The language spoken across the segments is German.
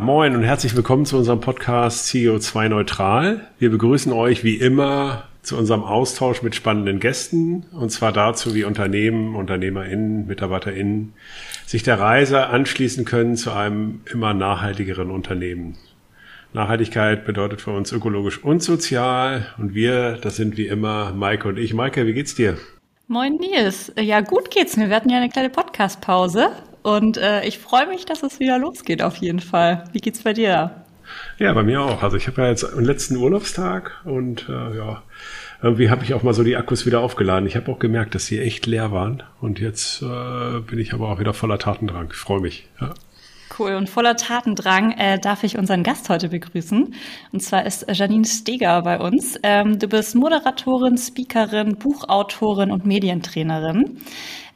Moin und herzlich willkommen zu unserem Podcast CO2 Neutral. Wir begrüßen euch wie immer zu unserem Austausch mit spannenden Gästen und zwar dazu, wie Unternehmen, UnternehmerInnen, MitarbeiterInnen sich der Reise anschließen können zu einem immer nachhaltigeren Unternehmen. Nachhaltigkeit bedeutet für uns ökologisch und sozial und wir, das sind wie immer Maike und ich. Maike, wie geht's dir? Moin Nils. Ja, gut geht's mir. Wir hatten ja eine kleine Podcast-Pause und äh, ich freue mich, dass es wieder losgeht auf jeden Fall. Wie geht's bei dir? Ja, bei mir auch. Also ich habe ja jetzt einen letzten Urlaubstag und äh, ja, irgendwie habe ich auch mal so die Akkus wieder aufgeladen. Ich habe auch gemerkt, dass sie echt leer waren und jetzt äh, bin ich aber auch wieder voller Tatendrang. Ich freue mich. Ja. Cool und voller Tatendrang äh, darf ich unseren Gast heute begrüßen. Und zwar ist Janine Steger bei uns. Ähm, du bist Moderatorin, Speakerin, Buchautorin und Medientrainerin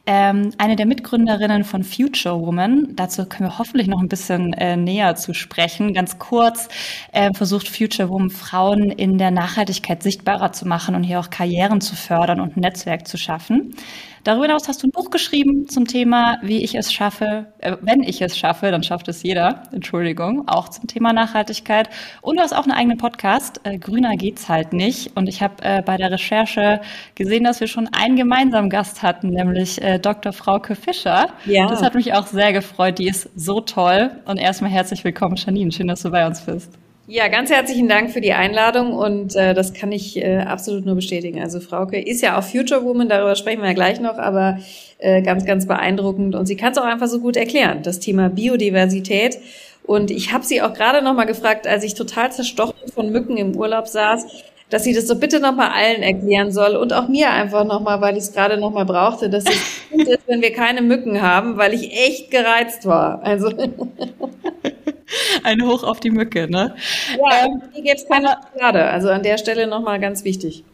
ähm, eine der Mitgründerinnen von Future Woman. Dazu können wir hoffentlich noch ein bisschen äh, näher zu sprechen. Ganz kurz äh, versucht Future Woman Frauen in der Nachhaltigkeit sichtbarer zu machen und hier auch Karrieren zu fördern und ein Netzwerk zu schaffen. Darüber hinaus hast du ein Buch geschrieben zum Thema, wie ich es schaffe, äh, wenn ich es schaffe, dann schafft es jeder, Entschuldigung, auch zum Thema Nachhaltigkeit. Und du hast auch einen eigenen Podcast, äh, Grüner geht's halt nicht. Und ich habe äh, bei der Recherche gesehen, dass wir schon einen gemeinsamen Gast hatten, nämlich äh, Dr. Frauke Fischer. Ja. Das hat mich auch sehr gefreut, die ist so toll. Und erstmal herzlich willkommen, Janine, schön, dass du bei uns bist. Ja, ganz herzlichen Dank für die Einladung und äh, das kann ich äh, absolut nur bestätigen. Also Frauke ist ja auch Future Woman, darüber sprechen wir ja gleich noch, aber äh, ganz, ganz beeindruckend und sie kann es auch einfach so gut erklären, das Thema Biodiversität. Und ich habe sie auch gerade noch mal gefragt, als ich total zerstochen von Mücken im Urlaub saß, dass sie das so bitte noch mal allen erklären soll und auch mir einfach noch mal, weil ich es gerade noch mal brauchte, dass es gut ist, wenn wir keine Mücken haben, weil ich echt gereizt war. Also Ein Hoch auf die Mücke, ne? Ja, ähm, hier gibt es keine Schokolade. Also an der Stelle nochmal ganz wichtig.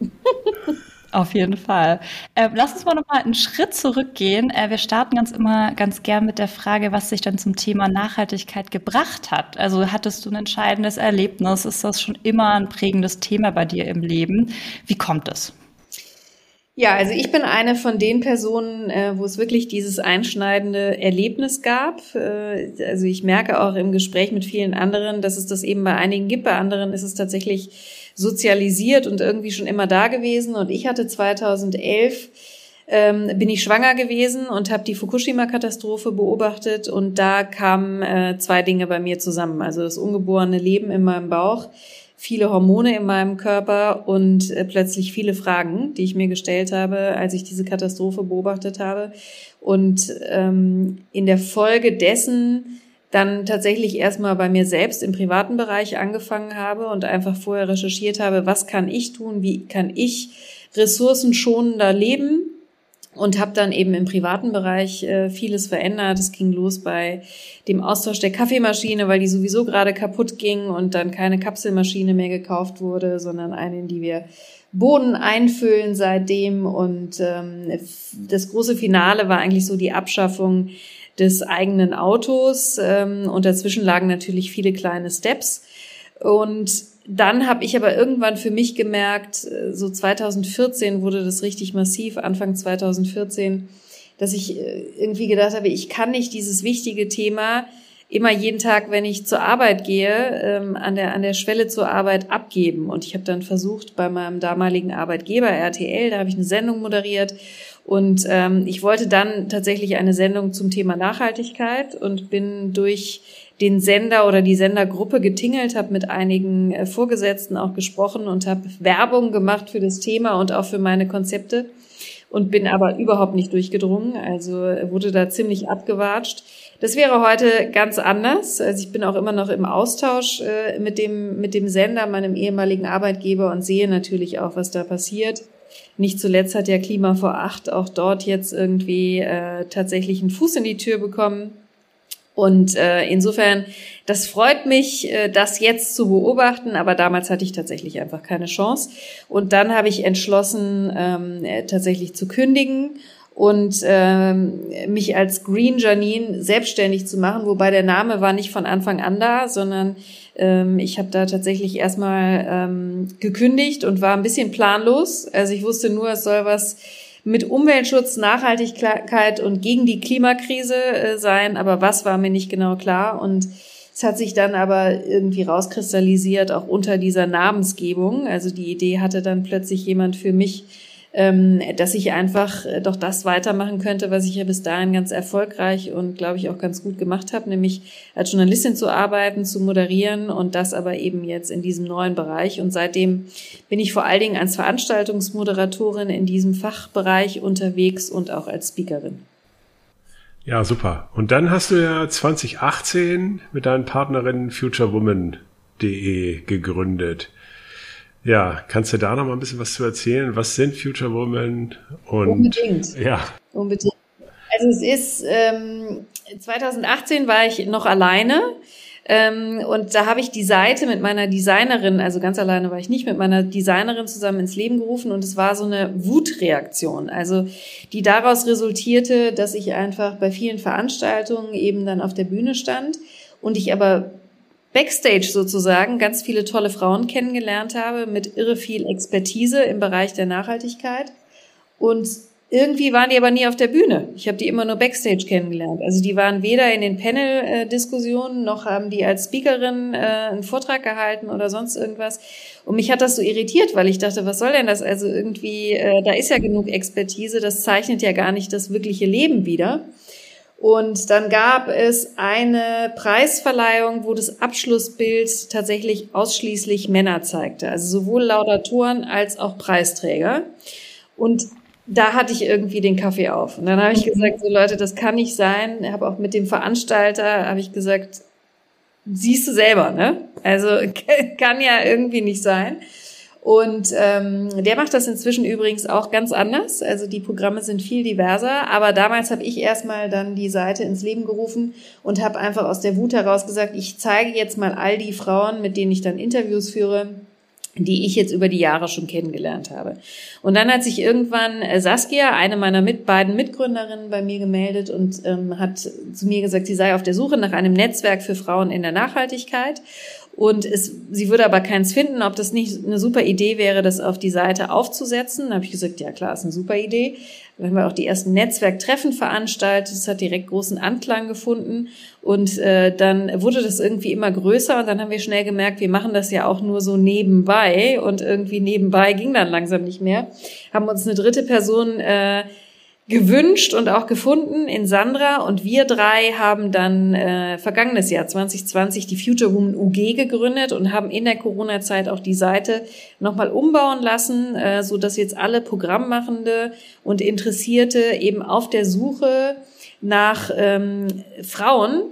Auf jeden Fall. Äh, lass uns mal nochmal einen Schritt zurückgehen. Äh, wir starten ganz immer ganz gern mit der Frage, was sich dann zum Thema Nachhaltigkeit gebracht hat. Also hattest du ein entscheidendes Erlebnis? Ist das schon immer ein prägendes Thema bei dir im Leben? Wie kommt es? Ja, also ich bin eine von den Personen, äh, wo es wirklich dieses einschneidende Erlebnis gab. Äh, also ich merke auch im Gespräch mit vielen anderen, dass es das eben bei einigen gibt, bei anderen ist es tatsächlich sozialisiert und irgendwie schon immer da gewesen. Und ich hatte 2011 ähm, bin ich schwanger gewesen und habe die Fukushima-Katastrophe beobachtet und da kamen äh, zwei Dinge bei mir zusammen. Also das ungeborene Leben in meinem Bauch viele Hormone in meinem Körper und äh, plötzlich viele Fragen, die ich mir gestellt habe, als ich diese Katastrophe beobachtet habe. Und ähm, in der Folge dessen dann tatsächlich erstmal bei mir selbst im privaten Bereich angefangen habe und einfach vorher recherchiert habe, was kann ich tun, wie kann ich ressourcenschonender leben und habe dann eben im privaten Bereich äh, vieles verändert. Es ging los bei dem Austausch der Kaffeemaschine, weil die sowieso gerade kaputt ging und dann keine Kapselmaschine mehr gekauft wurde, sondern eine, in die wir Boden einfüllen seitdem. Und ähm, das große Finale war eigentlich so die Abschaffung des eigenen Autos. Ähm, und dazwischen lagen natürlich viele kleine Steps. Und dann habe ich aber irgendwann für mich gemerkt, äh, so 2014 wurde das richtig massiv, Anfang 2014, dass ich äh, irgendwie gedacht habe, ich kann nicht dieses wichtige Thema immer jeden Tag, wenn ich zur Arbeit gehe, ähm, an der an der Schwelle zur Arbeit abgeben. Und ich habe dann versucht bei meinem damaligen Arbeitgeber RTL, da habe ich eine Sendung moderiert und ähm, ich wollte dann tatsächlich eine Sendung zum Thema Nachhaltigkeit und bin durch den Sender oder die Sendergruppe getingelt, habe mit einigen äh, Vorgesetzten auch gesprochen und habe Werbung gemacht für das Thema und auch für meine Konzepte und bin aber überhaupt nicht durchgedrungen, also wurde da ziemlich abgewatscht. Das wäre heute ganz anders. Also ich bin auch immer noch im Austausch äh, mit dem mit dem Sender, meinem ehemaligen Arbeitgeber und sehe natürlich auch, was da passiert. Nicht zuletzt hat ja Klima vor acht auch dort jetzt irgendwie äh, tatsächlich einen Fuß in die Tür bekommen. Und äh, insofern, das freut mich, äh, das jetzt zu beobachten, aber damals hatte ich tatsächlich einfach keine Chance. Und dann habe ich entschlossen, ähm, äh, tatsächlich zu kündigen und ähm, mich als Green Janine selbstständig zu machen, wobei der Name war nicht von Anfang an da, sondern ähm, ich habe da tatsächlich erstmal ähm, gekündigt und war ein bisschen planlos. Also ich wusste nur, es soll was mit Umweltschutz, Nachhaltigkeit und gegen die Klimakrise äh, sein, aber was war mir nicht genau klar und Es hat sich dann aber irgendwie rauskristallisiert, auch unter dieser Namensgebung. Also die Idee hatte dann plötzlich jemand für mich, dass ich einfach äh, doch das weitermachen könnte, was ich ja bis dahin ganz erfolgreich und glaube ich auch ganz gut gemacht habe, nämlich als Journalistin zu arbeiten, zu moderieren und das aber eben jetzt in diesem neuen Bereich. Und seitdem bin ich vor allen Dingen als Veranstaltungsmoderatorin in diesem Fachbereich unterwegs und auch als Speakerin. Ja, super. Und dann hast du ja 2018 mit deinen Partnerinnen futurewoman.de gegründet. Ja, kannst du da noch mal ein bisschen was zu erzählen? Was sind Future Women? Und, Unbedingt. Ja. Unbedingt. Also es ist, ähm, 2018 war ich noch alleine. Ähm, und da habe ich die Seite mit meiner Designerin, also ganz alleine war ich nicht, mit meiner Designerin zusammen ins Leben gerufen und es war so eine Wutreaktion. Also die daraus resultierte, dass ich einfach bei vielen Veranstaltungen eben dann auf der Bühne stand und ich aber Backstage sozusagen ganz viele tolle Frauen kennengelernt habe mit irre viel Expertise im Bereich der Nachhaltigkeit. Und irgendwie waren die aber nie auf der Bühne. Ich habe die immer nur Backstage kennengelernt. Also die waren weder in den Panel-Diskussionen noch haben die als Speakerin äh, einen Vortrag gehalten oder sonst irgendwas. Und mich hat das so irritiert, weil ich dachte, was soll denn das? Also irgendwie, äh, da ist ja genug Expertise, das zeichnet ja gar nicht das wirkliche Leben wieder. Und dann gab es eine Preisverleihung, wo das Abschlussbild tatsächlich ausschließlich Männer zeigte. Also sowohl Laudatoren als auch Preisträger. Und da hatte ich irgendwie den Kaffee auf. Und dann habe ich gesagt, so Leute, das kann nicht sein. Ich habe auch mit dem Veranstalter, habe ich gesagt, siehst du selber, ne? Also kann ja irgendwie nicht sein. Und ähm, der macht das inzwischen übrigens auch ganz anders. Also die Programme sind viel diverser. Aber damals habe ich erstmal dann die Seite ins Leben gerufen und habe einfach aus der Wut heraus gesagt, ich zeige jetzt mal all die Frauen, mit denen ich dann Interviews führe, die ich jetzt über die Jahre schon kennengelernt habe. Und dann hat sich irgendwann äh, Saskia, eine meiner mit, beiden Mitgründerinnen, bei mir gemeldet und ähm, hat zu mir gesagt, sie sei auf der Suche nach einem Netzwerk für Frauen in der Nachhaltigkeit und es, sie würde aber keins finden, ob das nicht eine super Idee wäre, das auf die Seite aufzusetzen. Da habe ich gesagt, ja klar, ist eine super Idee. Dann haben wir auch die ersten Netzwerktreffen veranstaltet. Das hat direkt großen Anklang gefunden. Und äh, dann wurde das irgendwie immer größer und dann haben wir schnell gemerkt, wir machen das ja auch nur so nebenbei. Und irgendwie nebenbei ging dann langsam nicht mehr. Haben uns eine dritte Person äh, gewünscht und auch gefunden in Sandra. Und wir drei haben dann äh, vergangenes Jahr 2020 die Future Woman UG gegründet und haben in der Corona-Zeit auch die Seite nochmal umbauen lassen, äh, so dass jetzt alle Programmmachende und Interessierte eben auf der Suche nach ähm, Frauen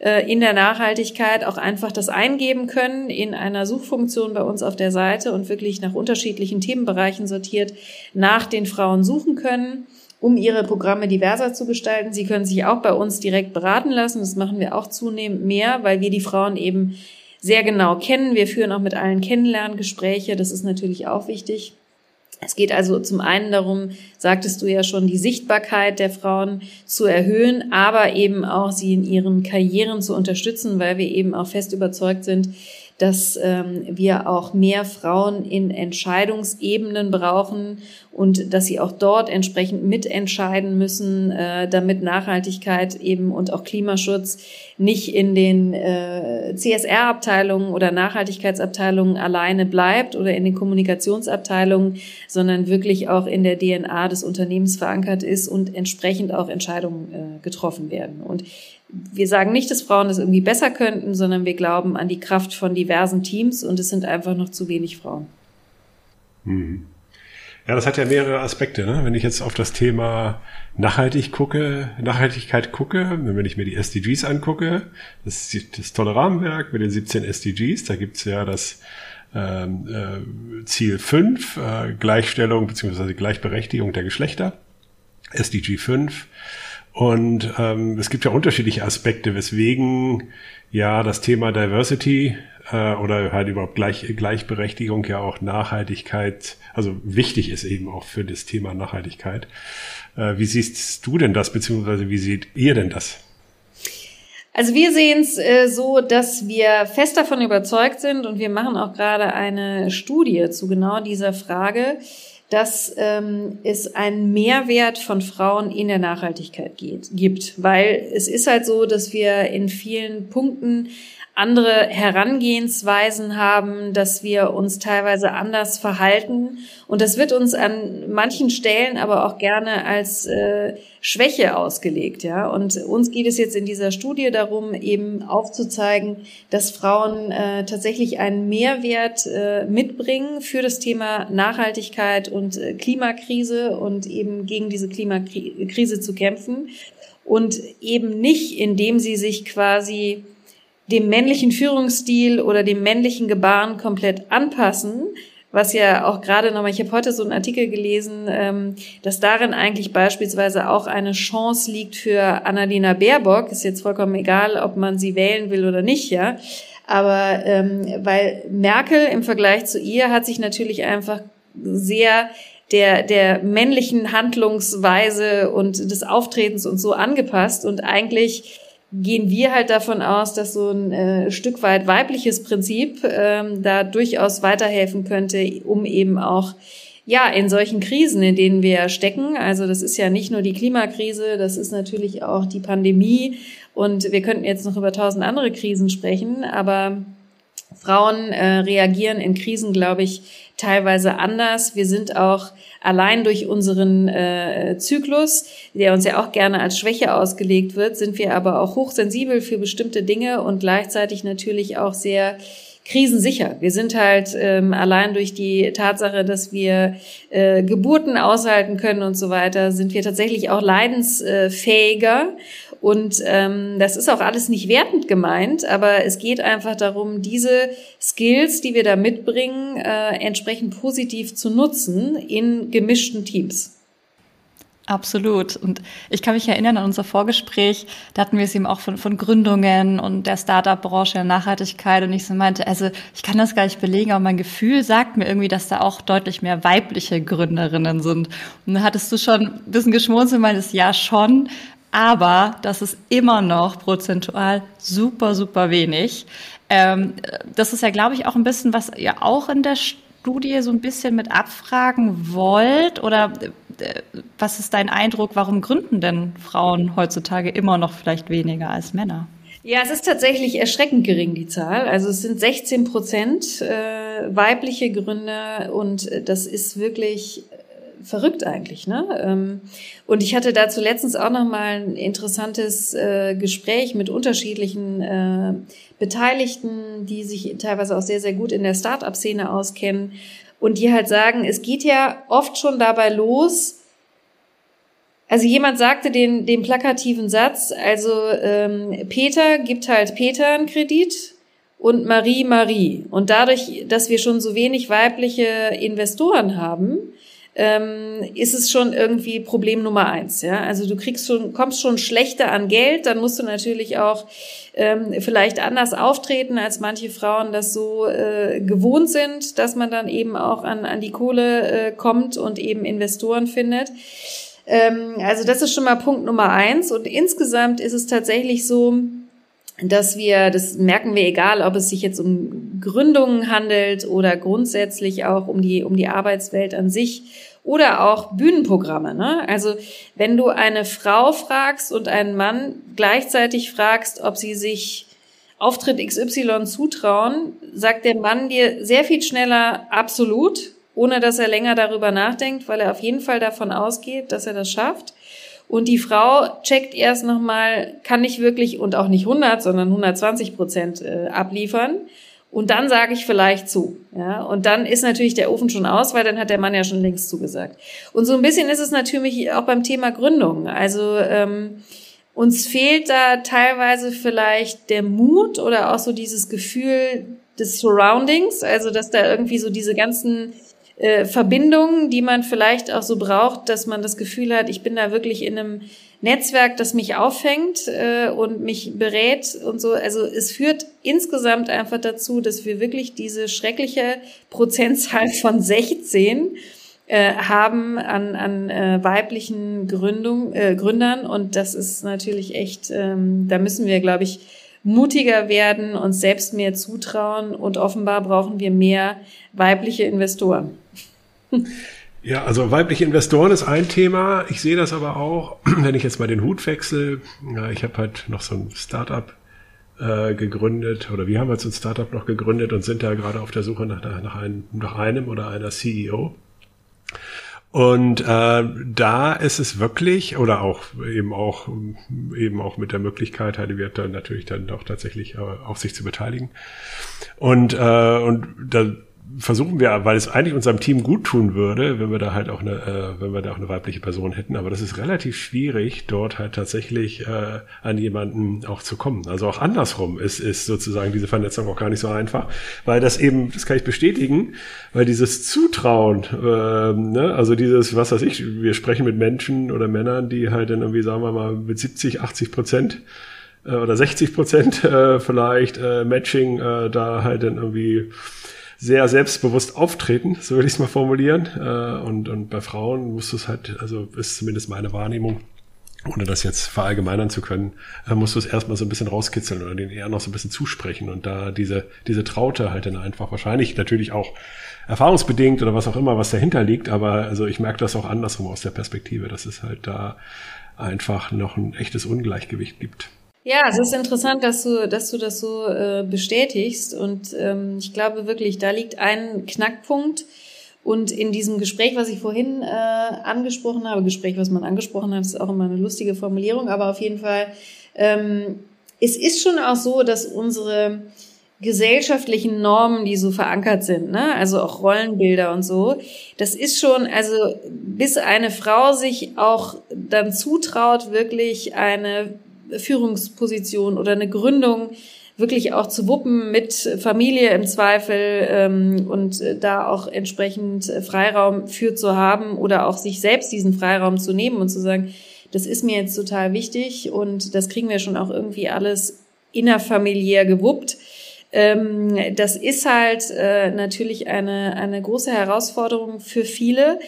äh, in der Nachhaltigkeit auch einfach das eingeben können in einer Suchfunktion bei uns auf der Seite und wirklich nach unterschiedlichen Themenbereichen sortiert nach den Frauen suchen können um ihre Programme diverser zu gestalten. Sie können sich auch bei uns direkt beraten lassen. Das machen wir auch zunehmend mehr, weil wir die Frauen eben sehr genau kennen. Wir führen auch mit allen Kennenlerngespräche. Das ist natürlich auch wichtig. Es geht also zum einen darum, sagtest du ja schon, die Sichtbarkeit der Frauen zu erhöhen, aber eben auch sie in ihren Karrieren zu unterstützen, weil wir eben auch fest überzeugt sind, dass ähm, wir auch mehr Frauen in Entscheidungsebenen brauchen und dass sie auch dort entsprechend mitentscheiden müssen, äh, damit Nachhaltigkeit eben und auch Klimaschutz nicht in den äh, CSR-Abteilungen oder Nachhaltigkeitsabteilungen alleine bleibt oder in den Kommunikationsabteilungen, sondern wirklich auch in der DNA des Unternehmens verankert ist und entsprechend auch Entscheidungen äh, getroffen werden. Und wir sagen nicht, dass Frauen das irgendwie besser könnten, sondern wir glauben an die Kraft von diversen Teams und es sind einfach noch zu wenig Frauen. Mhm. Ja, das hat ja mehrere Aspekte. Ne? Wenn ich jetzt auf das Thema Nachhaltig gucke, Nachhaltigkeit gucke, wenn ich mir die SDGs angucke, das ist das tolle Rahmenwerk mit den 17 SDGs, da gibt's ja das ähm, äh, Ziel 5, äh, Gleichstellung bzw. Gleichberechtigung der Geschlechter, SDG 5 und ähm, es gibt ja unterschiedliche Aspekte, weswegen ja das Thema Diversity äh, oder halt überhaupt Gleich, Gleichberechtigung ja auch Nachhaltigkeit, also wichtig ist eben auch für das Thema Nachhaltigkeit. Äh, wie siehst du denn das, beziehungsweise wie seht ihr denn das? Also wir sehen es äh, so, dass wir fest davon überzeugt sind und wir machen auch gerade eine Studie zu genau dieser Frage, dass ähm, es einen Mehrwert von Frauen in der Nachhaltigkeit geht, gibt. Weil es ist halt so, dass wir in vielen Punkten andere Herangehensweisen haben, dass wir uns teilweise anders verhalten. Und das wird uns an manchen Stellen aber auch gerne als äh, Schwäche ausgelegt, ja. Und uns geht es jetzt in dieser Studie darum, eben aufzuzeigen, dass Frauen äh, tatsächlich einen Mehrwert äh, mitbringen für das Thema Nachhaltigkeit und äh, Klimakrise und eben gegen diese Klimakrise zu kämpfen. Und eben nicht, indem sie sich quasi dem männlichen Führungsstil oder dem männlichen Gebaren komplett anpassen, was ja auch gerade nochmal, ich habe heute so einen Artikel gelesen, ähm, dass darin eigentlich beispielsweise auch eine Chance liegt für Annalena Baerbock, ist jetzt vollkommen egal, ob man sie wählen will oder nicht, ja. Aber ähm, weil Merkel im Vergleich zu ihr hat sich natürlich einfach sehr der, der männlichen Handlungsweise und des Auftretens und so angepasst und eigentlich gehen wir halt davon aus, dass so ein äh, Stück weit weibliches Prinzip ähm, da durchaus weiterhelfen könnte, um eben auch ja in solchen Krisen, in denen wir stecken. Also das ist ja nicht nur die Klimakrise, das ist natürlich auch die Pandemie und wir könnten jetzt noch über tausend andere Krisen sprechen, aber Frauen äh, reagieren in Krisen, glaube ich, teilweise anders. Wir sind auch allein durch unseren äh, Zyklus, der uns ja auch gerne als Schwäche ausgelegt wird, sind wir aber auch hochsensibel für bestimmte Dinge und gleichzeitig natürlich auch sehr krisensicher. Wir sind halt ähm, allein durch die Tatsache, dass wir äh, Geburten aushalten können und so weiter, sind wir tatsächlich auch leidensfähiger. Und ähm, das ist auch alles nicht wertend gemeint, aber es geht einfach darum, diese Skills, die wir da mitbringen, äh, entsprechend positiv zu nutzen in gemischten Teams. Absolut. Und ich kann mich erinnern an unser Vorgespräch, da hatten wir es eben auch von, von Gründungen und der Startup-Branche, der Nachhaltigkeit. Und ich so meinte, also ich kann das gar nicht belegen, aber mein Gefühl sagt mir irgendwie, dass da auch deutlich mehr weibliche Gründerinnen sind. Und da hattest du schon ein bisschen geschmunzelt und meintest, ja schon, aber das ist immer noch prozentual super, super wenig. Ähm, das ist ja, glaube ich, auch ein bisschen, was ihr auch in der Studie so ein bisschen mit abfragen wollt oder äh, was ist dein Eindruck, warum gründen denn Frauen heutzutage immer noch vielleicht weniger als Männer? Ja, es ist tatsächlich erschreckend gering, die Zahl. Also es sind 16 Prozent äh, weibliche Gründer und äh, das ist wirklich verrückt eigentlich. Ne? Ähm, und ich hatte dazu letztens auch noch mal ein interessantes äh, Gespräch mit unterschiedlichen äh, Beteiligten, die sich teilweise auch sehr, sehr gut in der Start-up-Szene auskennen und die halt sagen, es geht ja oft schon dabei los, also jemand sagte den, den plakativen Satz, also ähm, Peter gibt halt Peter einen Kredit und Marie Marie. Und dadurch, dass wir schon so wenig weibliche Investoren haben, ähm, ist es schon irgendwie Problem Nummer eins. Ja? Also du kriegst schon, kommst schon schlechter an Geld, dann musst du natürlich auch ähm, vielleicht anders auftreten, als manche Frauen das so äh, gewohnt sind, dass man dann eben auch an, an die Kohle äh, kommt und eben Investoren findet. Ähm, also das ist schon mal Punkt Nummer eins. Und insgesamt ist es tatsächlich so, dass wir, das merken wir egal, ob es sich jetzt um Gründungen handelt oder grundsätzlich auch um die, um die Arbeitswelt an sich oder auch Bühnenprogramme. Ne? Also wenn du eine Frau fragst und einen Mann gleichzeitig fragst, ob sie sich Auftritt XY zutrauen, sagt der Mann dir sehr viel schneller absolut, ohne dass er länger darüber nachdenkt, weil er auf jeden Fall davon ausgeht, dass er das schafft. Und die Frau checkt erst nochmal, kann ich wirklich und auch nicht 100, sondern 120 Prozent äh, abliefern. Und dann sage ich vielleicht zu. Ja? Und dann ist natürlich der Ofen schon aus, weil dann hat der Mann ja schon längst zugesagt. Und so ein bisschen ist es natürlich auch beim Thema Gründung. Also ähm, uns fehlt da teilweise vielleicht der Mut oder auch so dieses Gefühl des Surroundings, also dass da irgendwie so diese ganzen äh, Verbindungen, die man vielleicht auch so braucht, dass man das Gefühl hat, ich bin da wirklich in einem Netzwerk, das mich auffängt äh, und mich berät und so. Also es führt insgesamt einfach dazu, dass wir wirklich diese schreckliche Prozentzahl von 16 äh, haben an, an äh, weiblichen Gründung, äh, Gründern und das ist natürlich echt, ähm, da müssen wir, glaube ich, mutiger werden, uns selbst mehr zutrauen und offenbar brauchen wir mehr weibliche Investoren. Ja, also weibliche Investoren ist ein Thema. Ich sehe das aber auch, wenn ich jetzt mal den Hut wechsle. Ich habe halt noch so ein Startup äh, gegründet oder wir haben jetzt ein Startup noch gegründet und sind da gerade auf der Suche nach, nach, einem, nach einem oder einer CEO. Und äh, da ist es wirklich, oder auch eben auch eben auch mit der Möglichkeit, Heidi wird dann natürlich dann auch tatsächlich äh, auf sich zu beteiligen. Und, äh, und da versuchen wir, weil es eigentlich unserem Team gut tun würde, wenn wir da halt auch eine, äh, wenn wir da auch eine weibliche Person hätten. Aber das ist relativ schwierig, dort halt tatsächlich äh, an jemanden auch zu kommen. Also auch andersrum ist, ist sozusagen diese Vernetzung auch gar nicht so einfach, weil das eben, das kann ich bestätigen, weil dieses Zutrauen, äh, ne, also dieses, was weiß ich, wir sprechen mit Menschen oder Männern, die halt dann irgendwie, sagen wir mal, mit 70, 80 Prozent äh, oder 60 Prozent äh, vielleicht äh, Matching äh, da halt dann irgendwie sehr selbstbewusst auftreten, so würde ich es mal formulieren. Äh, und, und bei Frauen musst du es halt, also ist zumindest meine Wahrnehmung, ohne das jetzt verallgemeinern zu können, äh, musst du es erstmal so ein bisschen rauskitzeln oder den eher noch so ein bisschen zusprechen und da diese, diese Traute halt dann einfach wahrscheinlich natürlich auch erfahrungsbedingt oder was auch immer, was dahinter liegt, aber also ich merke das auch andersrum aus der Perspektive, dass es halt da einfach noch ein echtes Ungleichgewicht gibt. Ja, es ist interessant, dass du, dass du das so äh, bestätigst. Und ähm, ich glaube wirklich, da liegt ein Knackpunkt. Und in diesem Gespräch, was ich vorhin äh, angesprochen habe, Gespräch, was man angesprochen hat, ist auch immer eine lustige Formulierung, aber auf jeden Fall, ähm, es ist schon auch so, dass unsere gesellschaftlichen Normen, die so verankert sind, ne? also auch Rollenbilder und so, das ist schon, also bis eine Frau sich auch dann zutraut, wirklich eine Führungsposition oder eine Gründung wirklich auch zu wuppen mit Familie im Zweifel ähm, und äh, da auch entsprechend Freiraum für zu haben oder auch sich selbst diesen Freiraum zu nehmen und zu sagen, das ist mir jetzt total wichtig und das kriegen wir schon auch irgendwie alles innerfamiliär gewuppt. Ähm, das ist halt äh, natürlich eine, eine große Herausforderung für viele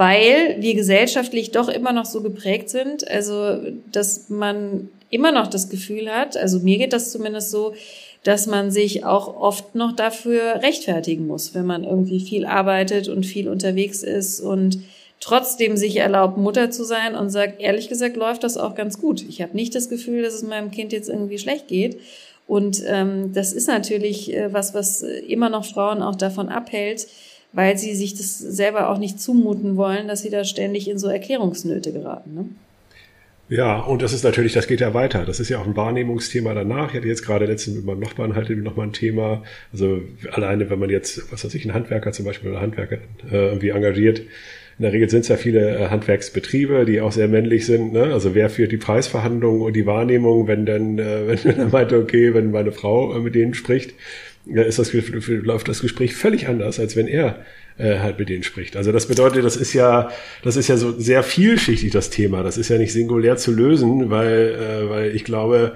weil wir gesellschaftlich doch immer noch so geprägt sind, also dass man immer noch das Gefühl hat, also mir geht das zumindest so, dass man sich auch oft noch dafür rechtfertigen muss, wenn man irgendwie viel arbeitet und viel unterwegs ist und trotzdem sich erlaubt, Mutter zu sein und sagt, ehrlich gesagt, läuft das auch ganz gut. Ich habe nicht das Gefühl, dass es meinem Kind jetzt irgendwie schlecht geht. Und ähm, das ist natürlich äh, was, was immer noch Frauen auch davon abhält, weil sie sich das selber auch nicht zumuten wollen, dass sie da ständig in so Erklärungsnöte geraten. Ne? Ja, und das ist natürlich, das geht ja weiter. Das ist ja auch ein Wahrnehmungsthema danach. Ich hatte jetzt gerade letztens mit meinem Nachbarn halt nochmal ein Thema. Also alleine, wenn man jetzt, was weiß ich, einen Handwerker zum Beispiel oder Handwerker äh, irgendwie engagiert, in der Regel sind es ja viele äh, Handwerksbetriebe, die auch sehr männlich sind. Ne? Also wer führt die Preisverhandlungen und die Wahrnehmung, wenn dann, äh, wenn er meinte, okay, wenn meine Frau äh, mit denen spricht, ist das, läuft das Gespräch völlig anders, als wenn er äh, halt mit denen spricht. Also das bedeutet, das ist ja, das ist ja so sehr vielschichtig, das Thema. Das ist ja nicht singulär zu lösen, weil, äh, weil ich glaube,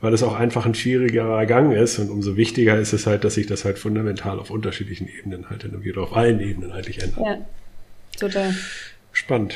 weil es auch einfach ein schwierigerer Gang ist und umso wichtiger ist es halt, dass sich das halt fundamental auf unterschiedlichen Ebenen halt oder auf allen Ebenen eigentlich ändert. Ja, total. Spannend.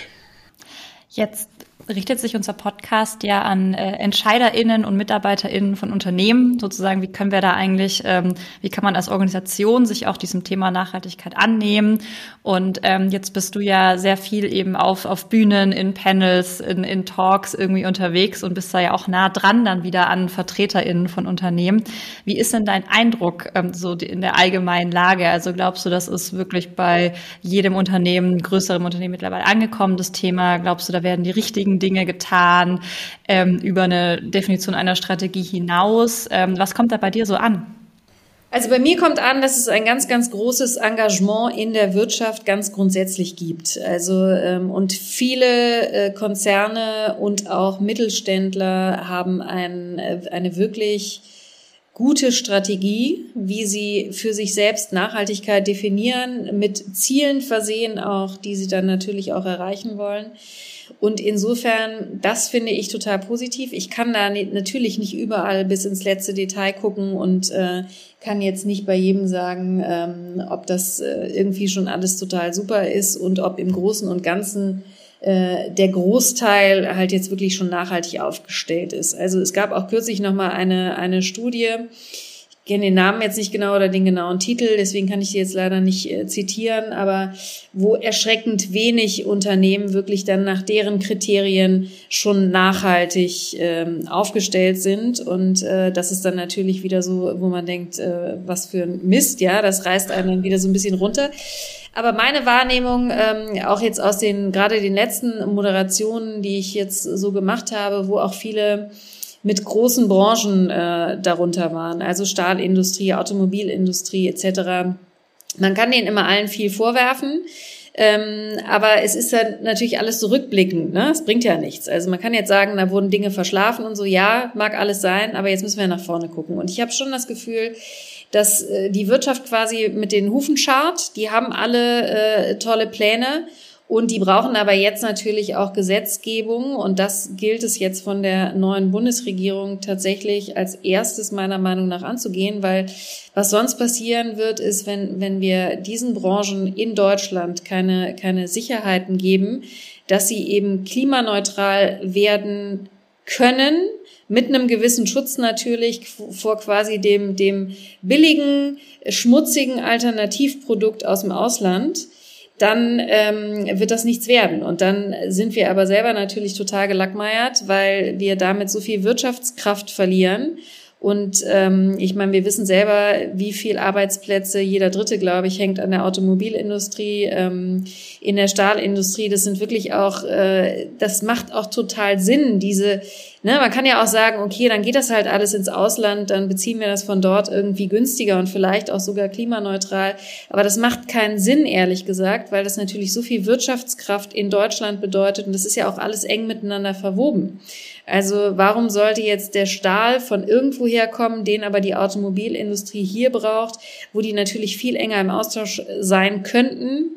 Jetzt richtet sich unser Podcast ja an äh, EntscheiderInnen und MitarbeiterInnen von Unternehmen, sozusagen, wie können wir da eigentlich, ähm, wie kann man als Organisation sich auch diesem Thema Nachhaltigkeit annehmen? Und ähm, jetzt bist du ja sehr viel eben auf, auf Bühnen, in Panels, in, in Talks irgendwie unterwegs und bist da ja auch nah dran dann wieder an VertreterInnen von Unternehmen. Wie ist denn dein Eindruck ähm, so in der allgemeinen Lage? Also glaubst du, das ist wirklich bei jedem Unternehmen, größerem Unternehmen mittlerweile angekommen, das Thema? Glaubst du, da werden die richtigen Dinge getan, ähm, über eine Definition einer Strategie hinaus. Ähm, was kommt da bei dir so an? Also bei mir kommt an, dass es ein ganz, ganz großes Engagement in der Wirtschaft ganz grundsätzlich gibt. Also ähm, und viele äh, Konzerne und auch Mittelständler haben ein, äh, eine wirklich gute Strategie, wie sie für sich selbst Nachhaltigkeit definieren, mit Zielen versehen auch, die sie dann natürlich auch erreichen wollen. Und insofern, das finde ich total positiv. Ich kann da natürlich nicht überall bis ins letzte Detail gucken und äh, kann jetzt nicht bei jedem sagen, ähm, ob das äh, irgendwie schon alles total super ist und ob im Großen und Ganzen äh, der Großteil halt jetzt wirklich schon nachhaltig aufgestellt ist. Also es gab auch kürzlich noch mal eine eine Studie, kenne den Namen jetzt nicht genau oder den genauen Titel, deswegen kann ich die jetzt leider nicht äh, zitieren, aber wo erschreckend wenig Unternehmen wirklich dann nach deren Kriterien schon nachhaltig ähm, aufgestellt sind. Und äh, das ist dann natürlich wieder so, wo man denkt, äh, was für ein Mist, ja, das reißt einen dann wieder so ein bisschen runter. Aber meine Wahrnehmung, ähm, auch jetzt aus den, gerade den letzten Moderationen, die ich jetzt so gemacht habe, wo auch viele mit großen Branchen äh, darunter waren, also Stahlindustrie, Automobilindustrie etc. Man kann denen immer allen viel vorwerfen. Ähm, aber es ist dann natürlich alles zurückblickend, ne? Es bringt ja nichts. Also man kann jetzt sagen, da wurden Dinge verschlafen und so, ja, mag alles sein, aber jetzt müssen wir nach vorne gucken. Und ich habe schon das Gefühl, dass äh, die Wirtschaft quasi mit den Hufen schart, die haben alle äh, tolle Pläne und die brauchen aber jetzt natürlich auch Gesetzgebung. Und das gilt es jetzt von der neuen Bundesregierung tatsächlich als erstes meiner Meinung nach anzugehen, weil was sonst passieren wird, ist, wenn, wenn wir diesen Branchen in Deutschland keine, keine Sicherheiten geben, dass sie eben klimaneutral werden können, mit einem gewissen Schutz natürlich vor quasi dem, dem billigen, schmutzigen Alternativprodukt aus dem Ausland dann ähm, wird das nichts werden. Und dann sind wir aber selber natürlich total gelackmeiert, weil wir damit so viel Wirtschaftskraft verlieren. Und ähm, ich meine, wir wissen selber, wie viel Arbeitsplätze, jeder dritte, glaube ich, hängt an der Automobilindustrie, ähm, in der Stahlindustrie. Das sind wirklich auch, äh, das macht auch total Sinn, diese Ne, man kann ja auch sagen, okay, dann geht das halt alles ins Ausland, dann beziehen wir das von dort irgendwie günstiger und vielleicht auch sogar klimaneutral. Aber das macht keinen Sinn, ehrlich gesagt, weil das natürlich so viel Wirtschaftskraft in Deutschland bedeutet und das ist ja auch alles eng miteinander verwoben. Also warum sollte jetzt der Stahl von irgendwoher kommen, den aber die Automobilindustrie hier braucht, wo die natürlich viel enger im Austausch sein könnten,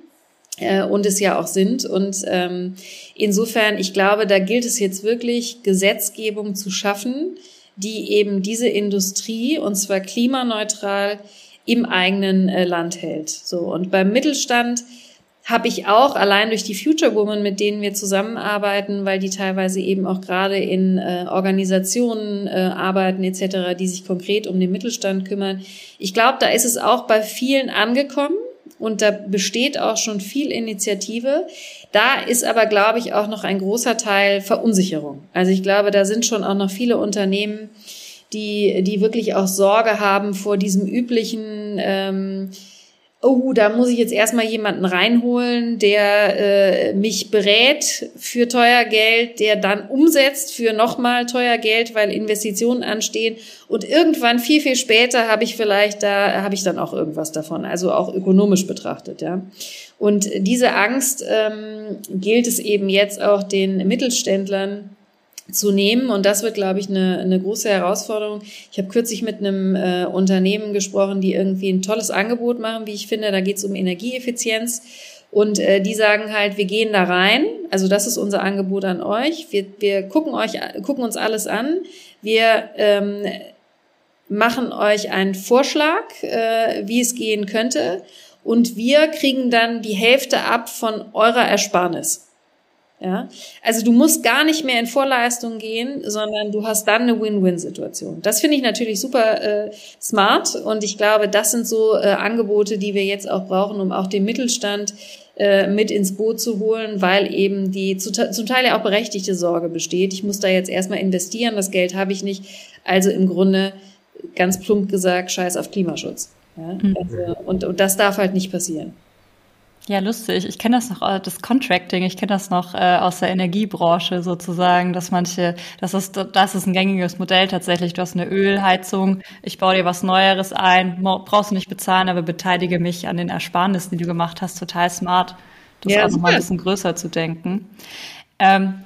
äh, und es ja auch sind. Und ähm, insofern, ich glaube, da gilt es jetzt wirklich, Gesetzgebung zu schaffen, die eben diese Industrie, und zwar klimaneutral, im eigenen äh, Land hält. So und beim Mittelstand habe ich auch allein durch die Future Women, mit denen wir zusammenarbeiten, weil die teilweise eben auch gerade in äh, Organisationen äh, arbeiten etc., die sich konkret um den Mittelstand kümmern. Ich glaube, da ist es auch bei vielen angekommen und da besteht auch schon viel Initiative. Da ist aber, glaube ich, auch noch ein großer Teil Verunsicherung. Also ich glaube, da sind schon auch noch viele Unternehmen, die, die wirklich auch Sorge haben vor diesem üblichen ähm, oh, da muss ich jetzt erstmal jemanden reinholen, der äh, mich berät für teuer Geld, der dann umsetzt für nochmal teuer Geld, weil Investitionen anstehen. Und irgendwann viel, viel später habe ich vielleicht da, habe ich dann auch irgendwas davon, also auch ökonomisch betrachtet, ja. Und diese Angst ähm, gilt es eben jetzt auch den Mittelständlern zu nehmen. Und das wird, glaube ich, eine, eine große Herausforderung. Ich habe kürzlich mit einem äh, Unternehmen gesprochen, die irgendwie ein tolles Angebot machen, wie ich finde. Da geht es um Energieeffizienz. Und äh, die sagen halt, wir gehen da rein. Also das ist unser Angebot an euch. Wir, wir gucken euch, gucken uns alles an. Wir ähm, machen euch einen Vorschlag, äh, wie es gehen könnte. Und wir kriegen dann die Hälfte ab von eurer Ersparnis. Ja, also du musst gar nicht mehr in Vorleistung gehen, sondern du hast dann eine Win-Win-Situation. Das finde ich natürlich super äh, smart und ich glaube, das sind so äh, Angebote, die wir jetzt auch brauchen, um auch den Mittelstand äh, mit ins Boot zu holen, weil eben die zu, zum Teil ja auch berechtigte Sorge besteht. Ich muss da jetzt erstmal investieren, das Geld habe ich nicht. Also im Grunde ganz plump gesagt, scheiß auf Klimaschutz. Ja? Mhm. Also, und, und das darf halt nicht passieren. Ja, lustig. Ich kenne das noch, äh, das Contracting, ich kenne das noch äh, aus der Energiebranche sozusagen, dass manche, das ist, das ist ein gängiges Modell tatsächlich. Du hast eine Ölheizung, ich baue dir was Neueres ein, brauchst du nicht bezahlen, aber beteilige mich an den Ersparnissen, die du gemacht hast. Total smart, das ja, auch nochmal ein bisschen größer zu denken. Ähm,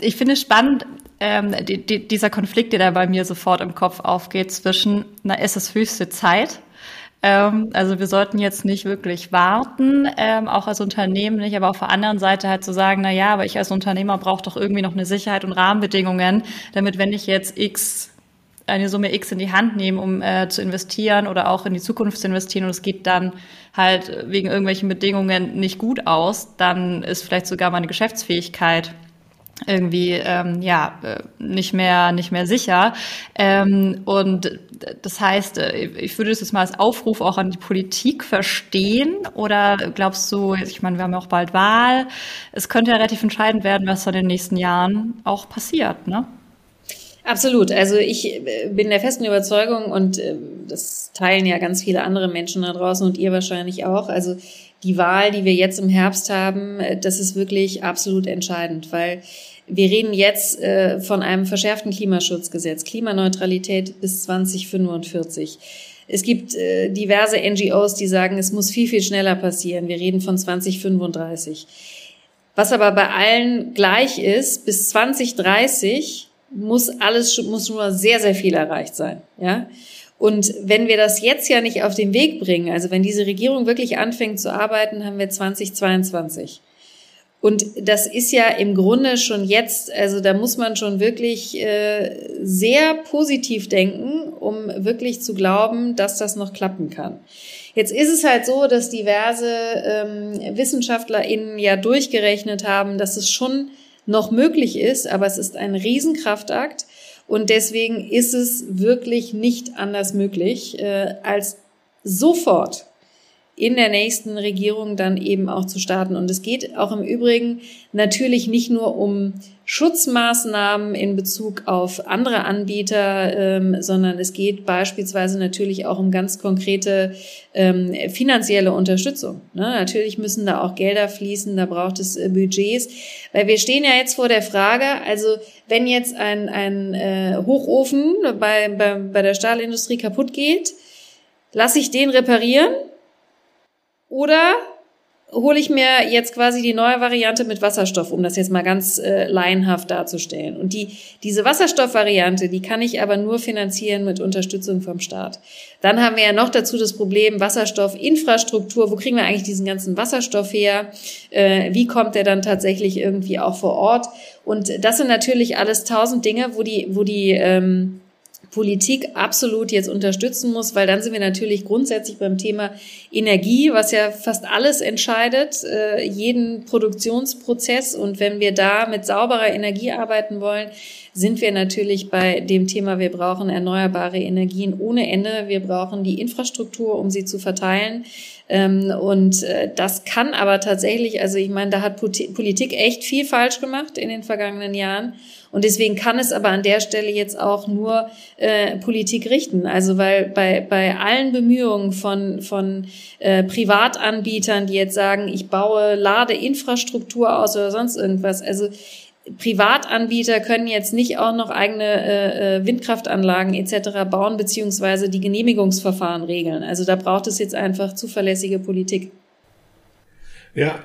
ich finde es spannend, ähm, die, die, dieser Konflikt, der da bei mir sofort im Kopf aufgeht zwischen, na, ist es höchste Zeit, ähm, also wir sollten jetzt nicht wirklich warten, ähm, auch als Unternehmen nicht, aber auf der anderen Seite halt zu sagen, na ja, aber ich als Unternehmer brauche doch irgendwie noch eine Sicherheit und Rahmenbedingungen, damit wenn ich jetzt X eine Summe X in die Hand nehme, um äh, zu investieren oder auch in die Zukunft zu investieren und es geht dann halt wegen irgendwelchen Bedingungen nicht gut aus, dann ist vielleicht sogar meine Geschäftsfähigkeit irgendwie ähm, ja äh, nicht mehr nicht mehr sicher ähm, und das heißt äh, ich würde es jetzt mal als Aufruf auch an die Politik verstehen oder glaubst du ich meine wir haben ja auch bald Wahl es könnte ja relativ entscheidend werden was in den nächsten Jahren auch passiert ne Absolut. Also ich äh, bin der festen Überzeugung und das teilen ja ganz viele andere Menschen da draußen und ihr wahrscheinlich auch. Also die Wahl, die wir jetzt im Herbst haben, das ist wirklich absolut entscheidend, weil wir reden jetzt äh, von einem verschärften Klimaschutzgesetz, Klimaneutralität bis 2045. Es gibt äh, diverse NGOs, die sagen, es muss viel, viel schneller passieren. Wir reden von 2035. Was aber bei allen gleich ist, bis 2030 muss alles, muss nur sehr, sehr viel erreicht sein, ja. Und wenn wir das jetzt ja nicht auf den Weg bringen, also wenn diese Regierung wirklich anfängt zu arbeiten, haben wir 2022. Und das ist ja im Grunde schon jetzt, also da muss man schon wirklich äh, sehr positiv denken, um wirklich zu glauben, dass das noch klappen kann. Jetzt ist es halt so, dass diverse ähm, WissenschaftlerInnen ja durchgerechnet haben, dass es schon noch möglich ist, aber es ist ein Riesenkraftakt und deswegen ist es wirklich nicht anders möglich, äh, als sofort in der nächsten Regierung dann eben auch zu starten. Und es geht auch im Übrigen natürlich nicht nur um Schutzmaßnahmen in Bezug auf andere Anbieter, ähm, sondern es geht beispielsweise natürlich auch um ganz konkrete ähm, finanzielle Unterstützung. Ne? Natürlich müssen da auch Gelder fließen, da braucht es äh, Budgets, weil wir stehen ja jetzt vor der Frage, also wenn jetzt ein, ein äh, Hochofen bei, bei, bei der Stahlindustrie kaputt geht, lasse ich den reparieren oder hole ich mir jetzt quasi die neue Variante mit Wasserstoff, um das jetzt mal ganz äh, laienhaft darzustellen. Und die, diese Wasserstoffvariante, die kann ich aber nur finanzieren mit Unterstützung vom Staat. Dann haben wir ja noch dazu das Problem Wasserstoffinfrastruktur. Wo kriegen wir eigentlich diesen ganzen Wasserstoff her? Äh, wie kommt der dann tatsächlich irgendwie auch vor Ort? Und das sind natürlich alles tausend Dinge, wo die, wo die ähm, Politik absolut jetzt unterstützen muss, weil dann sind wir natürlich grundsätzlich beim Thema Energie, was ja fast alles entscheidet, äh, jeden Produktionsprozess. Und wenn wir da mit sauberer Energie arbeiten wollen, sind wir natürlich bei dem Thema, wir brauchen erneuerbare Energien ohne Ende. Wir brauchen die Infrastruktur, um sie zu verteilen. Ähm, und äh, das kann aber tatsächlich, also ich meine, da hat Politik echt viel falsch gemacht in den vergangenen Jahren. Und deswegen kann es aber an der Stelle jetzt auch nur äh, Politik richten. Also weil bei, bei allen Bemühungen von, von äh, Privatanbietern, die jetzt sagen, ich baue Ladeinfrastruktur aus oder sonst irgendwas, also Privatanbieter können jetzt nicht auch noch eigene äh, äh Windkraftanlagen etc. bauen, beziehungsweise die Genehmigungsverfahren regeln. Also da braucht es jetzt einfach zuverlässige Politik. Ja,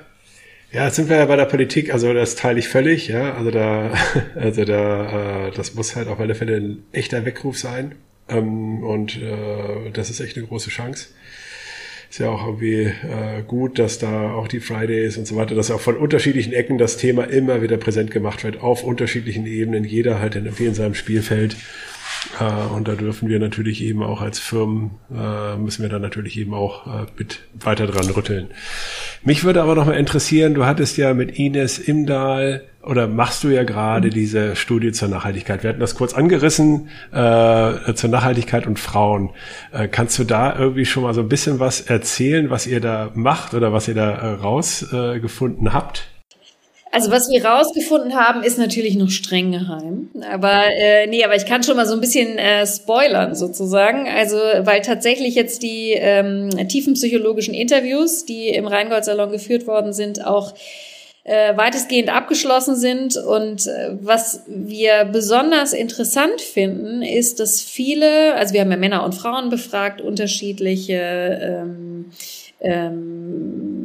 ja, jetzt sind wir ja bei der Politik, also das teile ich völlig, ja. Also da, also da, äh, das muss halt auf alle Fälle ein echter Weckruf sein. Ähm, und äh, das ist echt eine große Chance. Ist ja auch irgendwie äh, gut, dass da auch die Fridays und so weiter, dass auch von unterschiedlichen Ecken das Thema immer wieder präsent gemacht wird, auf unterschiedlichen Ebenen, jeder halt in, in seinem Spielfeld. Äh, und da dürfen wir natürlich eben auch als Firmen, äh, müssen wir da natürlich eben auch äh, mit weiter dran rütteln. Mich würde aber noch mal interessieren, du hattest ja mit Ines Imdahl oder machst du ja gerade mhm. diese Studie zur Nachhaltigkeit. Wir hatten das kurz angerissen, äh, zur Nachhaltigkeit und Frauen. Äh, kannst du da irgendwie schon mal so ein bisschen was erzählen, was ihr da macht oder was ihr da äh, rausgefunden habt? Also was wir rausgefunden haben, ist natürlich noch streng geheim. Aber äh, nee, aber ich kann schon mal so ein bisschen äh, spoilern sozusagen. Also weil tatsächlich jetzt die ähm, tiefenpsychologischen Interviews, die im Rheingold-Salon geführt worden sind, auch äh, weitestgehend abgeschlossen sind. Und äh, was wir besonders interessant finden, ist, dass viele, also wir haben ja Männer und Frauen befragt, unterschiedliche ähm, ähm,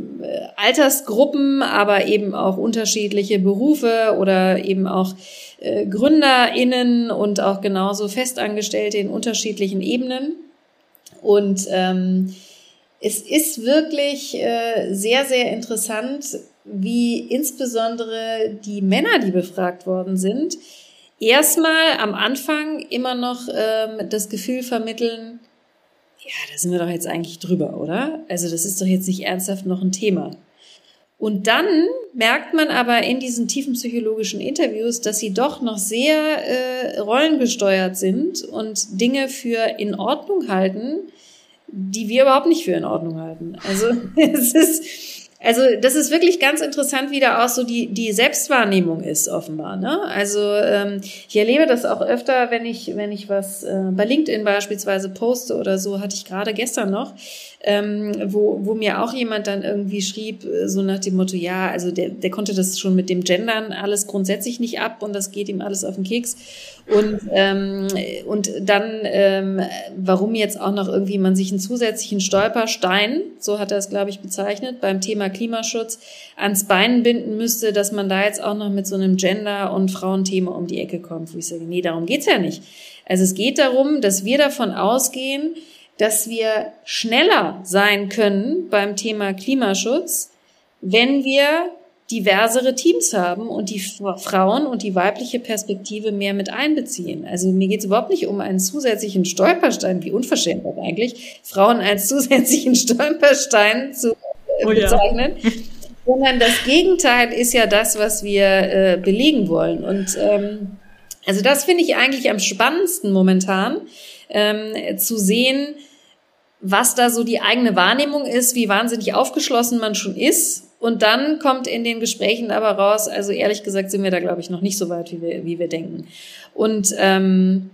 Altersgruppen, aber eben auch unterschiedliche Berufe oder eben auch äh, GründerInnen und auch genauso Festangestellte in unterschiedlichen Ebenen. Und ähm, es ist wirklich äh, sehr, sehr interessant, wie insbesondere die Männer, die befragt worden sind, erstmal am Anfang immer noch ähm, das Gefühl vermitteln, ja, da sind wir doch jetzt eigentlich drüber, oder? Also das ist doch jetzt nicht ernsthaft noch ein Thema. Und dann merkt man aber in diesen tiefen psychologischen Interviews, dass sie doch noch sehr äh, rollengesteuert sind und Dinge für in Ordnung halten, die wir überhaupt nicht für in Ordnung halten. Also es ist also das ist wirklich ganz interessant, wie da auch so die, die Selbstwahrnehmung ist, offenbar. Ne? Also ähm, ich erlebe das auch öfter, wenn ich, wenn ich was äh, bei LinkedIn beispielsweise poste oder so, hatte ich gerade gestern noch, ähm, wo, wo mir auch jemand dann irgendwie schrieb, äh, so nach dem Motto, ja, also der, der konnte das schon mit dem Gendern alles grundsätzlich nicht ab und das geht ihm alles auf den Keks. Und, ähm, und dann, ähm, warum jetzt auch noch irgendwie man sich einen zusätzlichen Stolperstein, so hat er es, glaube ich, bezeichnet, beim Thema Klimaschutz ans Bein binden müsste, dass man da jetzt auch noch mit so einem Gender- und Frauenthema um die Ecke kommt, wo ich sage, nee, darum geht's ja nicht. Also es geht darum, dass wir davon ausgehen, dass wir schneller sein können beim Thema Klimaschutz, wenn wir diversere Teams haben und die Frauen und die weibliche Perspektive mehr mit einbeziehen. Also mir geht es überhaupt nicht um einen zusätzlichen Stolperstein, wie unverschämt eigentlich, Frauen als zusätzlichen Stolperstein zu äh, oh bezeichnen. Ja. Sondern das Gegenteil ist ja das, was wir äh, belegen wollen. Und ähm, also das finde ich eigentlich am spannendsten momentan, ähm, zu sehen, was da so die eigene Wahrnehmung ist, wie wahnsinnig aufgeschlossen man schon ist. Und dann kommt in den Gesprächen aber raus, also ehrlich gesagt sind wir da, glaube ich, noch nicht so weit, wie wir, wie wir denken. Und ähm,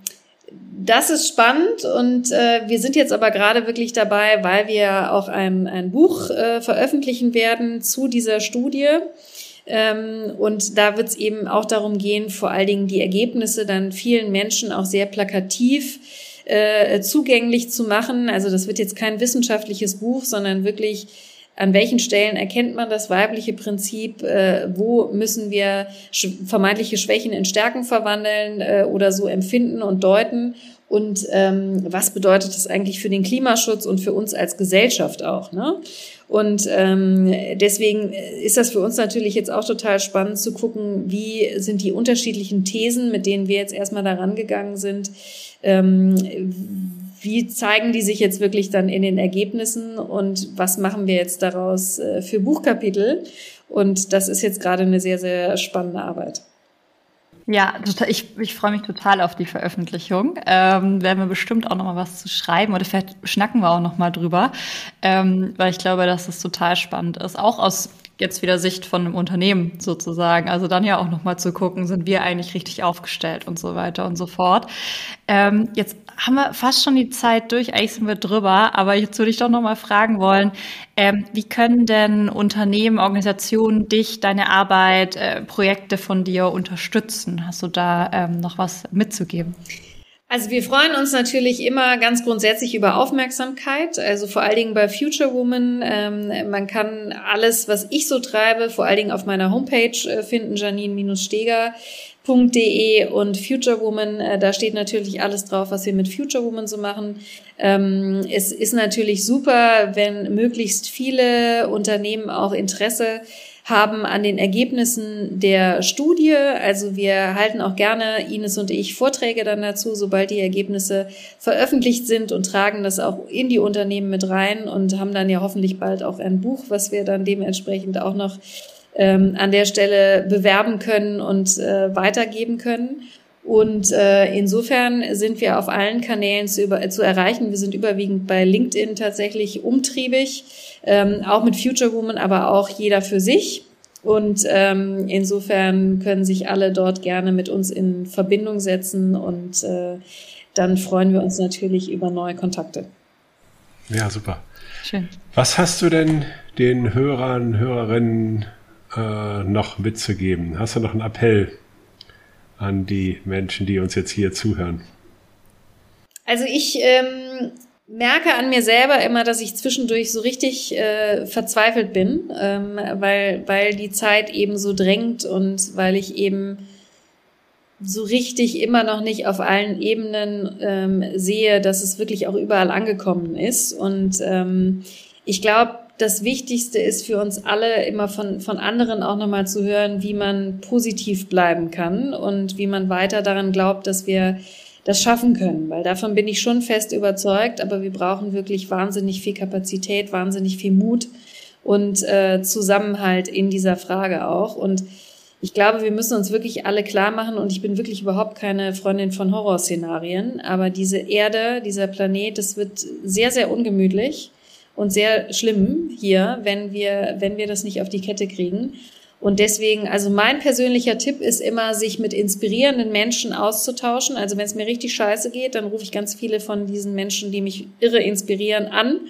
das ist spannend und äh, wir sind jetzt aber gerade wirklich dabei, weil wir auch ein, ein Buch äh, veröffentlichen werden zu dieser Studie. Ähm, und da wird es eben auch darum gehen, vor allen Dingen die Ergebnisse dann vielen Menschen auch sehr plakativ äh, zugänglich zu machen. Also das wird jetzt kein wissenschaftliches Buch, sondern wirklich an welchen Stellen erkennt man das weibliche Prinzip? Äh, wo müssen wir sch vermeintliche Schwächen in Stärken verwandeln äh, oder so empfinden und deuten? Und ähm, was bedeutet das eigentlich für den Klimaschutz und für uns als Gesellschaft auch? Ne? Und ähm, deswegen ist das für uns natürlich jetzt auch total spannend zu gucken, wie sind die unterschiedlichen Thesen, mit denen wir jetzt erstmal daran gegangen sind, wie zeigen die sich jetzt wirklich dann in den Ergebnissen und was machen wir jetzt daraus äh, für Buchkapitel? Und das ist jetzt gerade eine sehr, sehr spannende Arbeit. Ja, total, ich, ich freue mich total auf die Veröffentlichung. Ähm, werden wir bestimmt auch noch mal was zu schreiben oder vielleicht schnacken wir auch noch mal drüber, ähm, weil ich glaube, dass es total spannend ist, auch aus jetzt wieder Sicht von einem Unternehmen sozusagen. Also dann ja auch noch mal zu gucken, sind wir eigentlich richtig aufgestellt und so weiter und so fort. Ähm, jetzt haben wir fast schon die Zeit durch, eigentlich sind wir drüber, aber jetzt würde ich doch noch mal fragen wollen, ähm, wie können denn Unternehmen, Organisationen dich, deine Arbeit, äh, Projekte von dir unterstützen? Hast du da ähm, noch was mitzugeben? Also wir freuen uns natürlich immer ganz grundsätzlich über Aufmerksamkeit, also vor allen Dingen bei Future Woman. Ähm, man kann alles, was ich so treibe, vor allen Dingen auf meiner Homepage äh, finden, janine-steger.de und Future Woman, äh, da steht natürlich alles drauf, was wir mit Future Woman so machen. Ähm, es ist natürlich super, wenn möglichst viele Unternehmen auch Interesse haben an den Ergebnissen der Studie. Also wir halten auch gerne, Ines und ich, Vorträge dann dazu, sobald die Ergebnisse veröffentlicht sind und tragen das auch in die Unternehmen mit rein und haben dann ja hoffentlich bald auch ein Buch, was wir dann dementsprechend auch noch ähm, an der Stelle bewerben können und äh, weitergeben können. Und äh, insofern sind wir auf allen Kanälen zu, über, zu erreichen. Wir sind überwiegend bei LinkedIn tatsächlich umtriebig ähm, auch mit Future Woman, aber auch jeder für sich. Und ähm, insofern können sich alle dort gerne mit uns in Verbindung setzen und äh, dann freuen wir uns natürlich über neue Kontakte. Ja, super. Schön. Was hast du denn den Hörern, Hörerinnen äh, noch mitzugeben? Hast du noch einen Appell an die Menschen, die uns jetzt hier zuhören? Also ich ähm, merke an mir selber immer, dass ich zwischendurch so richtig äh, verzweifelt bin, ähm, weil, weil die Zeit eben so drängt und weil ich eben so richtig immer noch nicht auf allen Ebenen ähm, sehe, dass es wirklich auch überall angekommen ist. Und ähm, ich glaube, das Wichtigste ist für uns alle immer von, von anderen auch nochmal zu hören, wie man positiv bleiben kann und wie man weiter daran glaubt, dass wir das schaffen können, weil davon bin ich schon fest überzeugt, aber wir brauchen wirklich wahnsinnig viel Kapazität, wahnsinnig viel Mut und äh, Zusammenhalt in dieser Frage auch. Und ich glaube, wir müssen uns wirklich alle klar machen, und ich bin wirklich überhaupt keine Freundin von Horrorszenarien, aber diese Erde, dieser Planet, das wird sehr, sehr ungemütlich und sehr schlimm hier, wenn wir, wenn wir das nicht auf die Kette kriegen. Und deswegen, also mein persönlicher Tipp ist immer, sich mit inspirierenden Menschen auszutauschen. Also wenn es mir richtig scheiße geht, dann rufe ich ganz viele von diesen Menschen, die mich irre inspirieren, an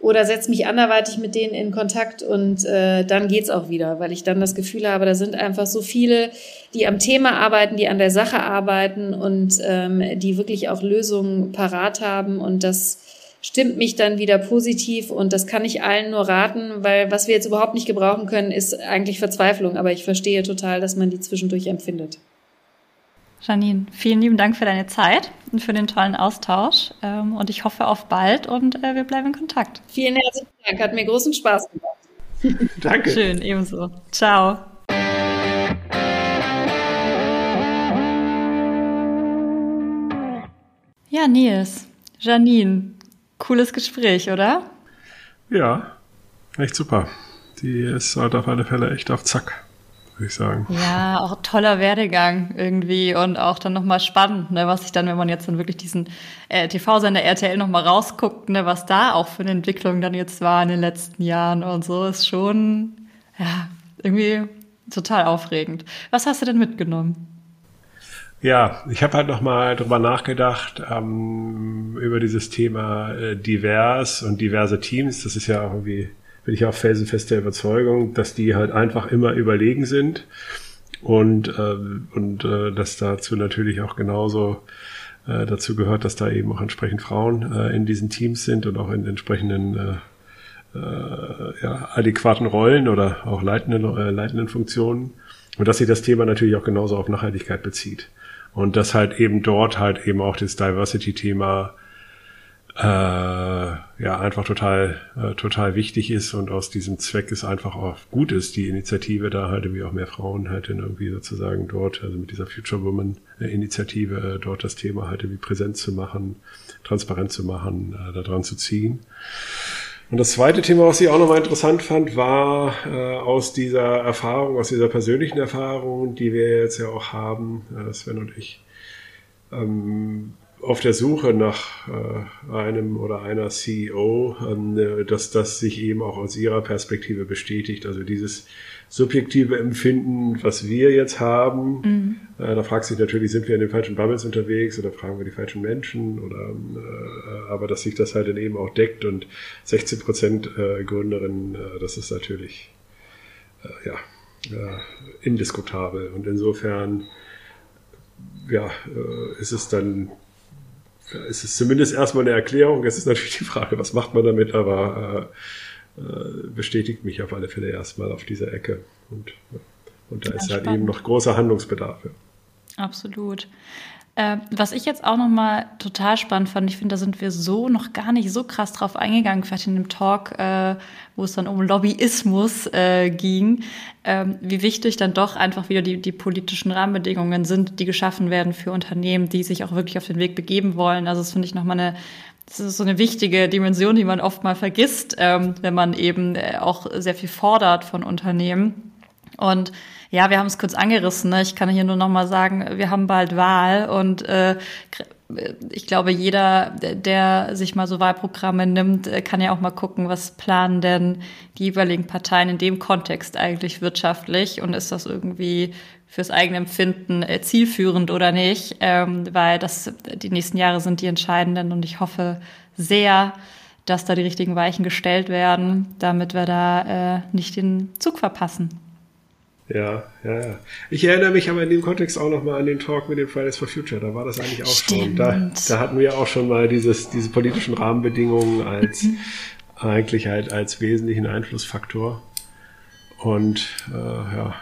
oder setze mich anderweitig mit denen in Kontakt und äh, dann geht's auch wieder, weil ich dann das Gefühl habe, da sind einfach so viele, die am Thema arbeiten, die an der Sache arbeiten und ähm, die wirklich auch Lösungen parat haben und das stimmt mich dann wieder positiv und das kann ich allen nur raten, weil was wir jetzt überhaupt nicht gebrauchen können, ist eigentlich Verzweiflung, aber ich verstehe total, dass man die zwischendurch empfindet. Janine, vielen lieben Dank für deine Zeit und für den tollen Austausch. Ähm, und ich hoffe auf bald und äh, wir bleiben in Kontakt. Vielen herzlichen Dank, hat mir großen Spaß gemacht. Danke. Schön, ebenso. Ciao. Ja, Nils, Janine, cooles Gespräch, oder? Ja, echt super. Die ist halt auf alle Fälle echt auf Zack würde ich sagen. Ja, auch toller Werdegang irgendwie und auch dann nochmal spannend, ne, was sich dann, wenn man jetzt dann wirklich diesen äh, TV-Sender RTL nochmal rausguckt, ne, was da auch für eine Entwicklung dann jetzt war in den letzten Jahren und so, ist schon, ja, irgendwie total aufregend. Was hast du denn mitgenommen? Ja, ich habe halt nochmal drüber nachgedacht ähm, über dieses Thema äh, divers und diverse Teams. Das ist ja irgendwie bin ich auch felsenfest der Überzeugung, dass die halt einfach immer überlegen sind und, äh, und äh, dass dazu natürlich auch genauso äh, dazu gehört, dass da eben auch entsprechend Frauen äh, in diesen Teams sind und auch in entsprechenden äh, äh, ja, adäquaten Rollen oder auch leitenden, äh, leitenden Funktionen und dass sich das Thema natürlich auch genauso auf Nachhaltigkeit bezieht und dass halt eben dort halt eben auch das Diversity-Thema äh, ja einfach total äh, total wichtig ist und aus diesem Zweck es einfach auch gut ist, die Initiative da halt irgendwie auch mehr Frauen halt in irgendwie sozusagen dort, also mit dieser Future Woman Initiative äh, dort das Thema halt irgendwie präsent zu machen, transparent zu machen, äh, da dran zu ziehen. Und das zweite Thema, was ich auch nochmal interessant fand, war äh, aus dieser Erfahrung, aus dieser persönlichen Erfahrung, die wir jetzt ja auch haben, äh, Sven und ich, ähm, auf der Suche nach äh, einem oder einer CEO, ähm, dass das sich eben auch aus ihrer Perspektive bestätigt. Also dieses subjektive Empfinden, was wir jetzt haben, mhm. äh, da fragt sich natürlich, sind wir in den falschen Bubbles unterwegs oder fragen wir die falschen Menschen oder äh, aber dass sich das halt dann eben auch deckt und 16 Prozent äh, Gründerinnen, äh, das ist natürlich äh, ja äh, indiskutabel und insofern ja, äh, ist es dann es ist zumindest erstmal eine Erklärung. Es ist natürlich die Frage, was macht man damit, aber äh, äh, bestätigt mich auf alle Fälle erstmal auf dieser Ecke. Und, und da ja, ist halt spannend. eben noch großer Handlungsbedarf. Ja. Absolut. Äh, was ich jetzt auch noch mal total spannend fand, ich finde, da sind wir so noch gar nicht so krass drauf eingegangen, vielleicht in dem Talk, äh, wo es dann um Lobbyismus äh, ging, ähm, wie wichtig dann doch einfach wieder die, die politischen Rahmenbedingungen sind, die geschaffen werden für Unternehmen, die sich auch wirklich auf den Weg begeben wollen. Also das finde ich noch mal eine das ist so eine wichtige Dimension, die man oft mal vergisst, ähm, wenn man eben äh, auch sehr viel fordert von Unternehmen. Und ja, wir haben es kurz angerissen. Ne? Ich kann hier nur noch mal sagen, wir haben bald Wahl und äh, ich glaube, jeder, der sich mal so Wahlprogramme nimmt, äh, kann ja auch mal gucken, was planen denn die jeweiligen Parteien in dem Kontext eigentlich wirtschaftlich und ist das irgendwie fürs eigene Empfinden äh, zielführend oder nicht, ähm, weil das die nächsten Jahre sind die entscheidenden und ich hoffe sehr, dass da die richtigen Weichen gestellt werden, damit wir da äh, nicht den Zug verpassen. Ja, ja, ja. Ich erinnere mich aber in dem Kontext auch nochmal an den Talk mit dem Fridays for Future. Da war das eigentlich auch Stimmt. schon. Da, da hatten wir auch schon mal dieses, diese politischen Rahmenbedingungen als mhm. eigentlich halt als wesentlichen Einflussfaktor. Und äh, ja,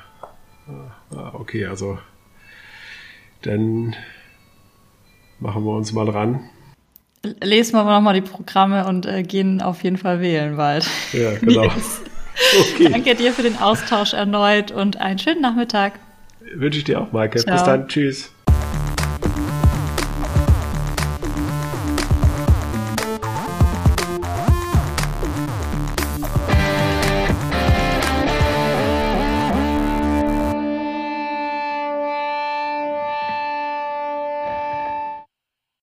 äh, okay, also dann machen wir uns mal dran. Lesen wir nochmal die Programme und äh, gehen auf jeden Fall wählen bald. Ja, genau. Yes. Okay. Danke dir für den Austausch erneut und einen schönen Nachmittag. Wünsche ich dir auch, Maike. Ciao. Bis dann. Tschüss.